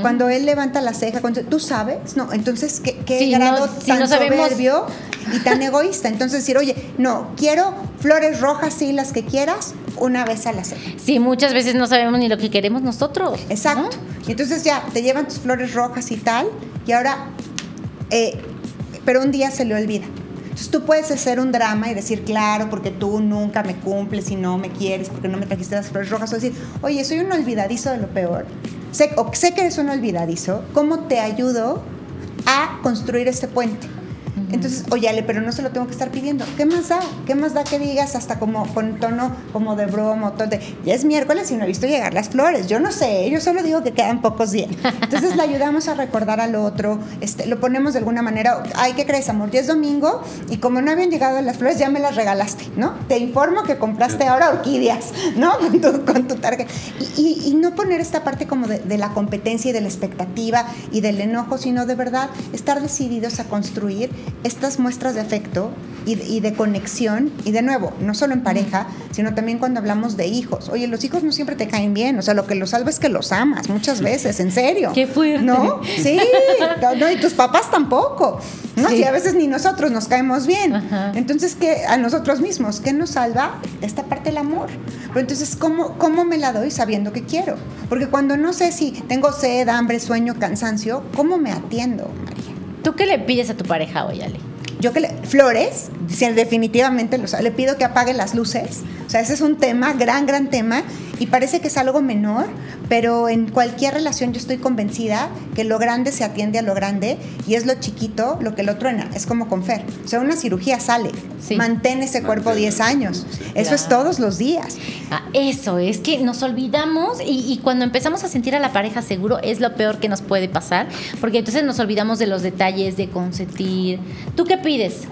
Cuando él levanta la ceja, cuando, ¿tú sabes? No, entonces, ¿qué, qué Sí, grado no, si tan no sabemos- soberbio y tan egoísta? Entonces decir, oye, no, quiero flores rojas, sí, las que quieras, una vez a la semana. Sí, muchas veces no sabemos ni lo que queremos nosotros. ¿no? Exacto. Y entonces ya te llevan tus flores rojas y tal, y ahora, eh, pero un día se le olvida. Entonces tú puedes hacer un drama y decir, claro, porque tú nunca me cumples y no me quieres, porque no me trajiste las flores rojas, o decir, oye, soy un olvidadizo de lo peor. Sé, o sé que eres un olvidadizo, ¿cómo te ayudo a construir este puente? Entonces, oye, Ale, pero no se lo tengo que estar pidiendo. ¿Qué más da? ¿Qué más da que digas hasta como con tono como de broma de, ya es miércoles y no he visto llegar las flores? Yo no sé, yo solo digo que quedan pocos días. Entonces le ayudamos a recordar al otro, este, lo ponemos de alguna manera, ay, ¿qué crees, amor? Ya es domingo y como no habían llegado las flores, ya me las regalaste, ¿no? Te informo que compraste ahora orquídeas, ¿no? <laughs> Con tu, con tu target. Y, y- y no poner esta parte como de, de la competencia y de la expectativa y del enojo, sino de verdad estar decididos a construir estas muestras de afecto y, de- y de conexión. Y de nuevo, no solo en pareja, sino también cuando hablamos de hijos. Oye, los hijos no siempre te caen bien. O sea, lo que los salva es que los amas muchas veces, en serio. Qué fuerte. ¿No? Sí. No, y tus papás tampoco. ¿no? Sí. Si a veces ni nosotros nos caemos bien. Ajá. Entonces, ¿qué a nosotros mismos? ¿Qué nos salva? Esta parte del amor. Pero entonces, ¿cómo, ¿cómo me la doy sabiendo que quiero? Porque cuando no sé si tengo sed, hambre, sueño, cansancio, ¿cómo me atiendo? ¿Tú qué le pides a tu pareja hoy, Ale? Yo que le, flores, definitivamente le pido que apague las luces. O sea, ese es un tema, gran, gran tema, y parece que es algo menor, pero en cualquier relación yo estoy convencida que lo grande se atiende a lo grande y es lo chiquito lo que lo truena. Es como con Fer. O sea, una cirugía sale. Sí. Mantén ese cuerpo Mantén. 10 años. Eso es Claro. todos los días. Ah, eso, es que nos olvidamos y, y cuando empezamos a sentir a la pareja seguro es lo peor que nos puede pasar, porque entonces nos olvidamos de los detalles, de consentir. ¿Tú qué pides?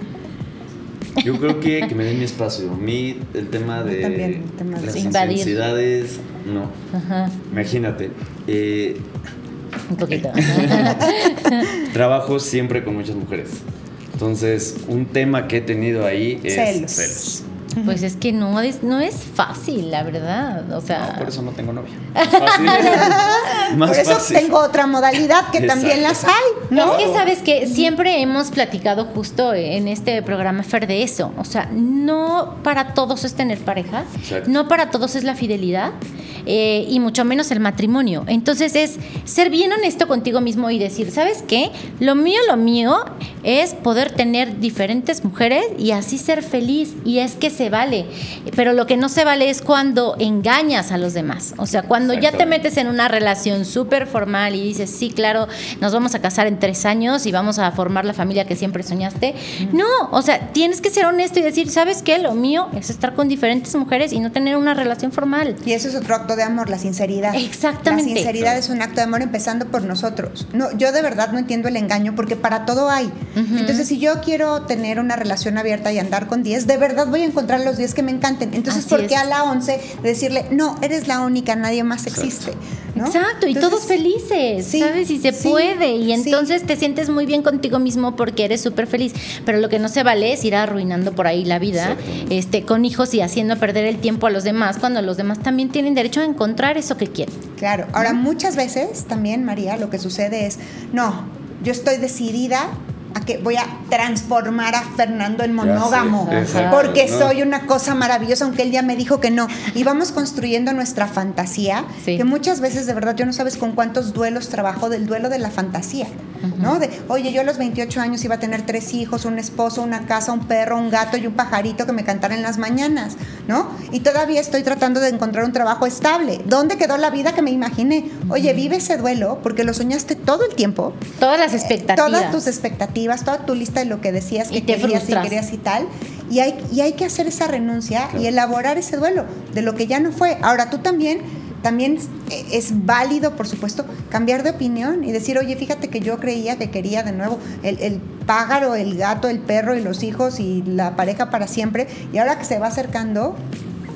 <laughs> Yo creo que, que me den mi espacio. A mí, el tema de también, el tema las intensidades, no. Ajá, Imagínate, eh, un poquito. <laughs> trabajo siempre con muchas mujeres. Entonces, un tema que he tenido ahí es Celos. celos. Pues es que no es, no es fácil, la verdad. O sea, No, por eso no tengo novia. <laughs> Más fácil. Más Por eso fácil. tengo otra modalidad que también las hay, ¿no? Es que sabes que siempre hemos platicado justo en este programa Fer de eso. O sea, no para todos es tener pareja, Exacto. no para todos es la fidelidad eh, y mucho menos el matrimonio. Entonces es ser bien honesto contigo mismo y decir, ¿sabes qué? Lo mío, lo mío es poder tener diferentes mujeres y así ser feliz. Y es que se vale. Pero lo que no se vale es cuando engañas a los demás. O sea, cuando ya te metes en una relación súper formal y dices, sí, claro, nos vamos a casar en tres años y vamos a formar la familia que siempre soñaste. No, o sea, tienes que ser honesto y decir, ¿sabes qué? Lo mío es estar con diferentes mujeres y no tener una relación formal. Y eso es otro acto de amor, la sinceridad. Exactamente. La sinceridad es un acto de amor empezando por nosotros. No, yo de verdad no entiendo el engaño porque para todo hay. Entonces, si yo quiero tener una relación abierta y andar con 10, de verdad voy a encontrar los 10 que me encanten. Entonces, Así ¿por qué es. a la 11 decirle, no, eres la única, nadie más existe? ¿no? Exacto, y Entonces, todos felices, sí, ¿sabes? Y se sí, puede, y sí. entonces te sientes muy bien contigo mismo porque eres súper feliz. Pero lo que no se vale es ir arruinando por ahí la vida este, con hijos y haciendo perder el tiempo a los demás cuando los demás también tienen derecho encontrar eso que quieren. Claro. Ahora, muchas veces también, María, lo que sucede es, no, yo estoy decidida a que voy a transformar a Fernando en monógamo, porque ¿no? soy una cosa maravillosa, aunque él ya me dijo que no. Y vamos construyendo nuestra fantasía, Sí. que muchas veces de verdad yo no sabes con cuántos duelos trabajo del duelo de la fantasía, ¿no? De, oye, yo a los 28 años iba a tener tres hijos, un esposo, una casa, un perro, un gato y un pajarito que me cantara en las mañanas, ¿no? Y todavía estoy tratando de encontrar un trabajo estable. ¿Dónde quedó la vida que me imaginé? Oye, vive ese duelo porque lo soñaste todo el tiempo. Todas las expectativas. Todas tus expectativas, toda tu lista de lo que decías Y que te querías y querías y tal. Y hay, y hay que hacer esa renuncia y elaborar ese duelo de lo que ya no fue. Ahora tú también, también es- es válido, por supuesto, cambiar de opinión y decir, oye, fíjate que yo creía que quería de nuevo el, el pájaro, el gato, el perro y los hijos y la pareja para siempre. Y ahora que se va acercando,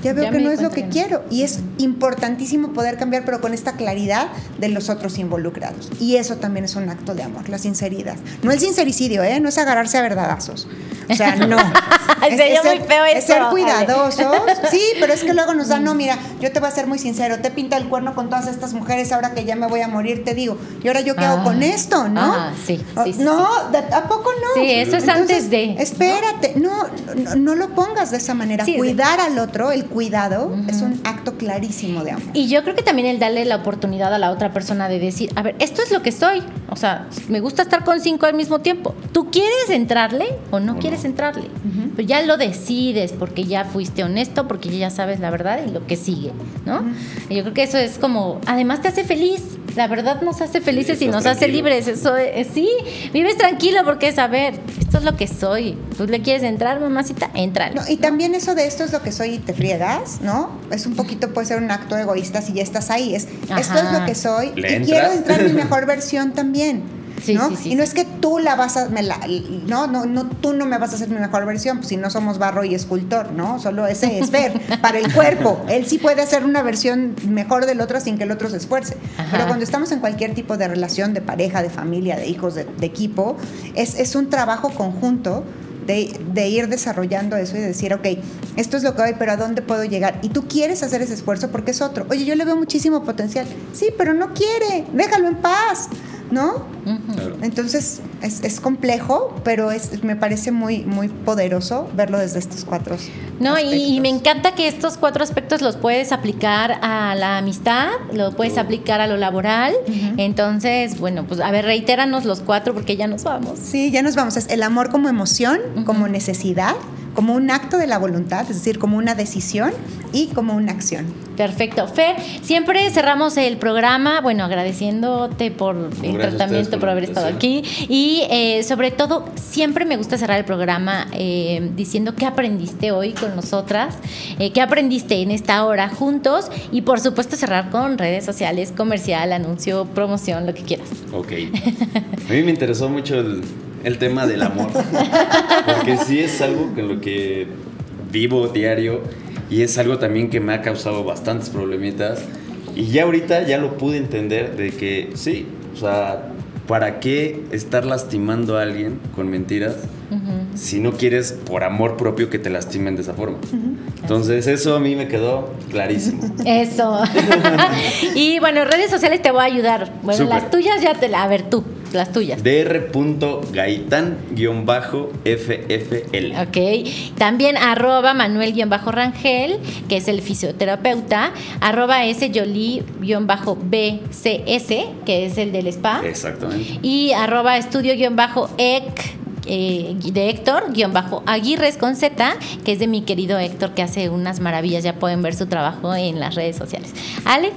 ya veo Ya que no es lo que que no. quiero. Y es importantísimo poder cambiar, pero con esta claridad de los otros involucrados. Y eso también es un acto de amor, la sinceridad. No el sincericidio, ¿eh? No es agarrarse a verdadazos. O sea, no. <laughs> Sería muy feo es eso, ser cuidadosos. <laughs> Sí, pero es que luego nos dan, no, mira, yo te voy a ser muy sincero, te pinta el cuerno con todas estas mujeres ahora que ya me voy a morir, te digo, ¿y ahora yo qué hago Ah. con esto, no? Ah, sí, sí, sí, no, de- ¿a poco no? Sí, eso es antes de, Espérate, no, no, no lo pongas de esa manera. Sí, es de- Cuidar al otro, el cuidado, es un acto clarísimo de amor. Y yo creo que también el darle la oportunidad a la otra persona de decir, a ver, esto es lo que soy. O sea, me gusta estar con cinco al mismo tiempo. ¿Tú quieres entrarle o no O quieres no. entrarle? Pero ya lo decides porque ya fuiste honesto, porque ya sabes la verdad y lo que sigue, ¿no? Y yo creo que eso es como, además te hace feliz. La verdad nos hace felices Sí, y nos hace libres. Eso es, sí, vives tranquilo porque es, a ver, esto es lo que soy. ¿Tú le quieres entrar, mamacita? Entrale. No, y también eso de esto es lo que soy y te friegas, ¿no? Es un poquito, puede ser un acto egoísta si ya estás ahí. Es, esto es lo que soy ¿Le y entras? quiero entrar en mi <laughs> mejor versión también. Sí, ¿no? sí, sí, y no es que tú la vas a, me la- no, no, no, tú no me vas a hacer mi mejor versión, pues si no somos barro y escultor, ¿no? Solo ese es ver <laughs> para el cuerpo. Él sí puede hacer una versión mejor del otro sin que el otro se esfuerce. Ajá. Pero cuando estamos en cualquier tipo de relación, de pareja, de familia, de hijos, de, de equipo, es, es un trabajo conjunto de, de ir desarrollando eso y decir, ok, esto es lo que hay, pero ¿a dónde puedo llegar? Y tú quieres hacer ese esfuerzo porque es otro. Oye, yo le veo muchísimo potencial. Sí, pero no quiere, déjalo en paz, ¿no? Claro. Entonces es, es complejo, pero es, me parece muy, muy poderoso verlo desde estos cuatro. No, y, me encanta que estos cuatro aspectos los puedes aplicar a la amistad, lo puedes aplicar a lo laboral. Entonces, bueno, pues a ver, reitéranos los cuatro porque ya nos vamos. Sí, ya nos vamos. Es el amor como emoción, como necesidad, como un acto de la voluntad, es decir, como una decisión y como una acción. Perfecto. Fer, siempre cerramos el programa, bueno, agradeciéndote por el Gracias tratamiento, por haber estado aquí. Y eh, sobre todo, siempre me gusta cerrar el programa eh, diciendo qué aprendiste hoy con nosotras, eh, qué aprendiste en esta hora juntos y por supuesto cerrar con redes sociales, comercial, anuncio, promoción, lo que quieras. Ok. A mí me interesó mucho el, el tema del amor. Porque sí es algo con lo que vivo diario y es algo también que me ha causado bastantes problemitas. Y ya ahorita ya lo pude entender de que sí, o sea, ¿para qué estar lastimando a alguien con mentiras si no quieres por amor propio que te lastimen de esa forma? Entonces eso a mí me quedó clarísimo. Eso. <laughs> <laughs> y bueno, redes sociales te voy a ayudar. Bueno, las tuyas ya te la. A ver, tú, las tuyas. dr.gaitán-ffl. Ok. También arroba Manuel-Rangel, que es el fisioterapeuta. Arroba S Jolie-BCS, que es el del spa. Exactamente. Y arroba estudio-ec. eh, de Héctor, guion bajo Aguirres con Z, que es de mi querido Héctor, que hace unas maravillas. Ya pueden ver su trabajo en las redes sociales. Ale,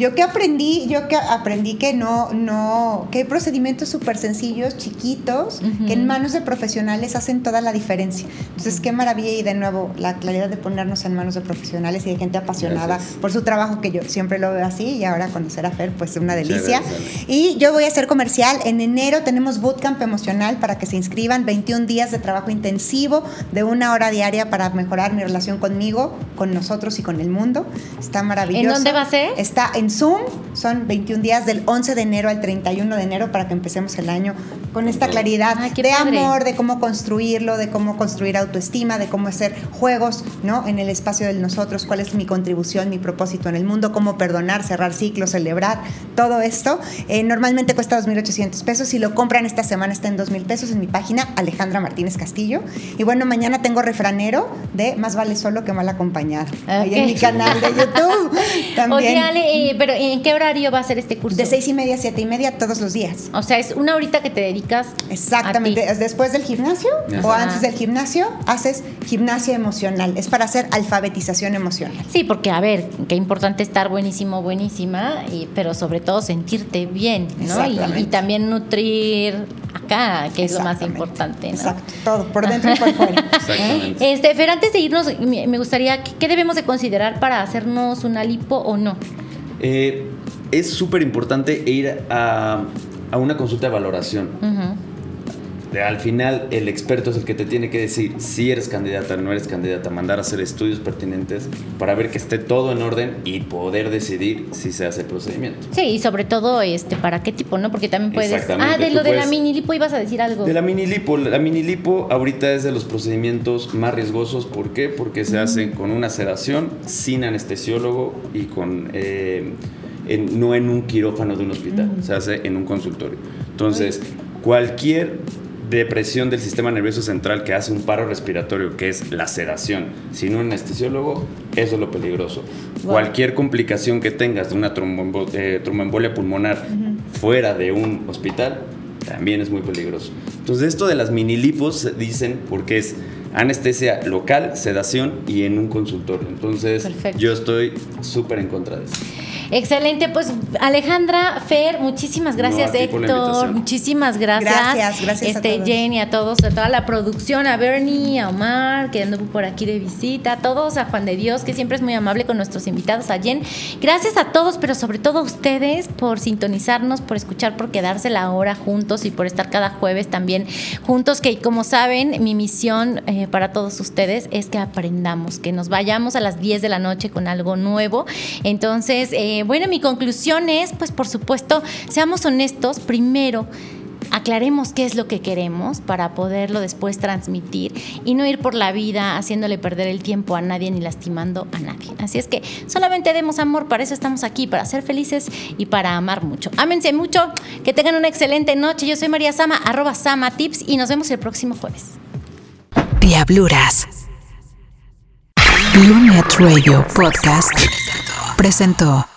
Yo que aprendí, yo que aprendí que no, no, que hay procedimientos súper sencillos, chiquitos, que en manos de profesionales hacen toda la diferencia. Entonces, qué maravilla y de nuevo la claridad de ponernos en manos de profesionales y de gente apasionada Gracias. por su trabajo, que yo siempre lo veo así y ahora conocer a Fer, pues una Muchas delicia. gracias. Y yo voy a hacer comercial. En enero tenemos bootcamp emocional para que se inscriban, 21 días de trabajo intensivo de una hora diaria para mejorar mi relación conmigo, con nosotros y con el mundo. Está maravilloso. ¿En dónde va a ser? Está en Zoom, son 21 días del 11 de enero al 31 de enero para que empecemos el año con esta claridad Ay, de padre. amor, de cómo construirlo, de cómo construir autoestima, de cómo hacer juegos, ¿no? En el espacio de nosotros, cuál es mi contribución, mi propósito en el mundo, cómo perdonar, cerrar ciclos, celebrar, todo esto. Eh, normalmente cuesta 2.800 pesos. Si lo compran esta semana está en 2.000 pesos en mi página Alejandra Martínez Castillo. Y bueno, mañana tengo refranero de Más vale solo que mal acompañado. Ahí en mi canal de YouTube. <laughs> También. Oye, Ale, pero ¿en qué horario va a ser este curso? de seis y media a siete y media todos los días. O sea, es una horita que te dedicas. Exactamente. a ti. Después del gimnasio o antes del gimnasio haces gimnasia emocional. Es para hacer alfabetización emocional. Sí, porque a ver, qué importante estar buenísimo, buenísima, y- pero sobre todo sentirte bien, ¿no? Y, Exactamente. y también nutrir acá, que es lo más importante, ¿no? Exacto. Todo, por dentro y por fuera. <laughs> Exactamente. Este, Fer, antes de irnos, me gustaría, ¿qué qué debemos de considerar para hacernos una lipo o no? Eh, es súper importante ir a, a una consulta de valoración. Al final, el experto es el que te tiene que decir si eres candidata o no eres candidata, mandar a hacer estudios pertinentes para ver que esté todo en orden y poder decidir si se hace el procedimiento. Sí, y sobre todo, este, ¿para qué tipo, no? Porque también puedes... Ah, de lo de la puedes- mini lipo ibas a decir algo. De la mini lipo, la mini lipo ahorita es de los procedimientos más riesgosos. ¿Por qué? Porque se hace con una sedación, sin anestesiólogo y con eh, en- no en un quirófano de un hospital, se hace en un consultorio. Entonces, cualquier depresión del sistema nervioso central que hace un paro respiratorio, que es la sedación, sin un anestesiólogo, eso es lo peligroso. Wow. Cualquier complicación que tengas de una tromboembo- eh, tromboembolia pulmonar fuera de un hospital, también es muy peligroso. Entonces, esto de las mini lipos se dicen porque es anestesia local, sedación y en un consultorio. Entonces, Perfecto. yo estoy súper en contra de eso. Excelente, pues Alejandra, Fer, muchísimas gracias, No, a Héctor, muchísimas gracias. Gracias, gracias a Este, todos. Jenny, a todos, a toda la producción, a Bernie, a Omar, que anduvo por aquí de visita, a todos, a Juan de Dios, que siempre es muy amable con nuestros invitados, a Jen. Gracias a todos, pero sobre todo a ustedes por sintonizarnos, por escuchar, por quedarse la hora juntos y por estar cada jueves también juntos, que como saben, mi misión eh, para todos ustedes es que aprendamos, que nos vayamos a las 10 de la noche con algo nuevo. Entonces, bueno, mi conclusión es, pues por supuesto, seamos honestos, primero. Aclaremos qué es lo que queremos para poderlo después transmitir y no ir por la vida haciéndole perder el tiempo a nadie ni lastimando a nadie. Así es que solamente demos amor, para eso estamos aquí, para ser felices y para amar mucho. Ámense mucho, que tengan una excelente noche. Yo soy María Sama, arroba Sama Tips y nos vemos el próximo jueves. Diabluras. Blue Radio Podcast presentó.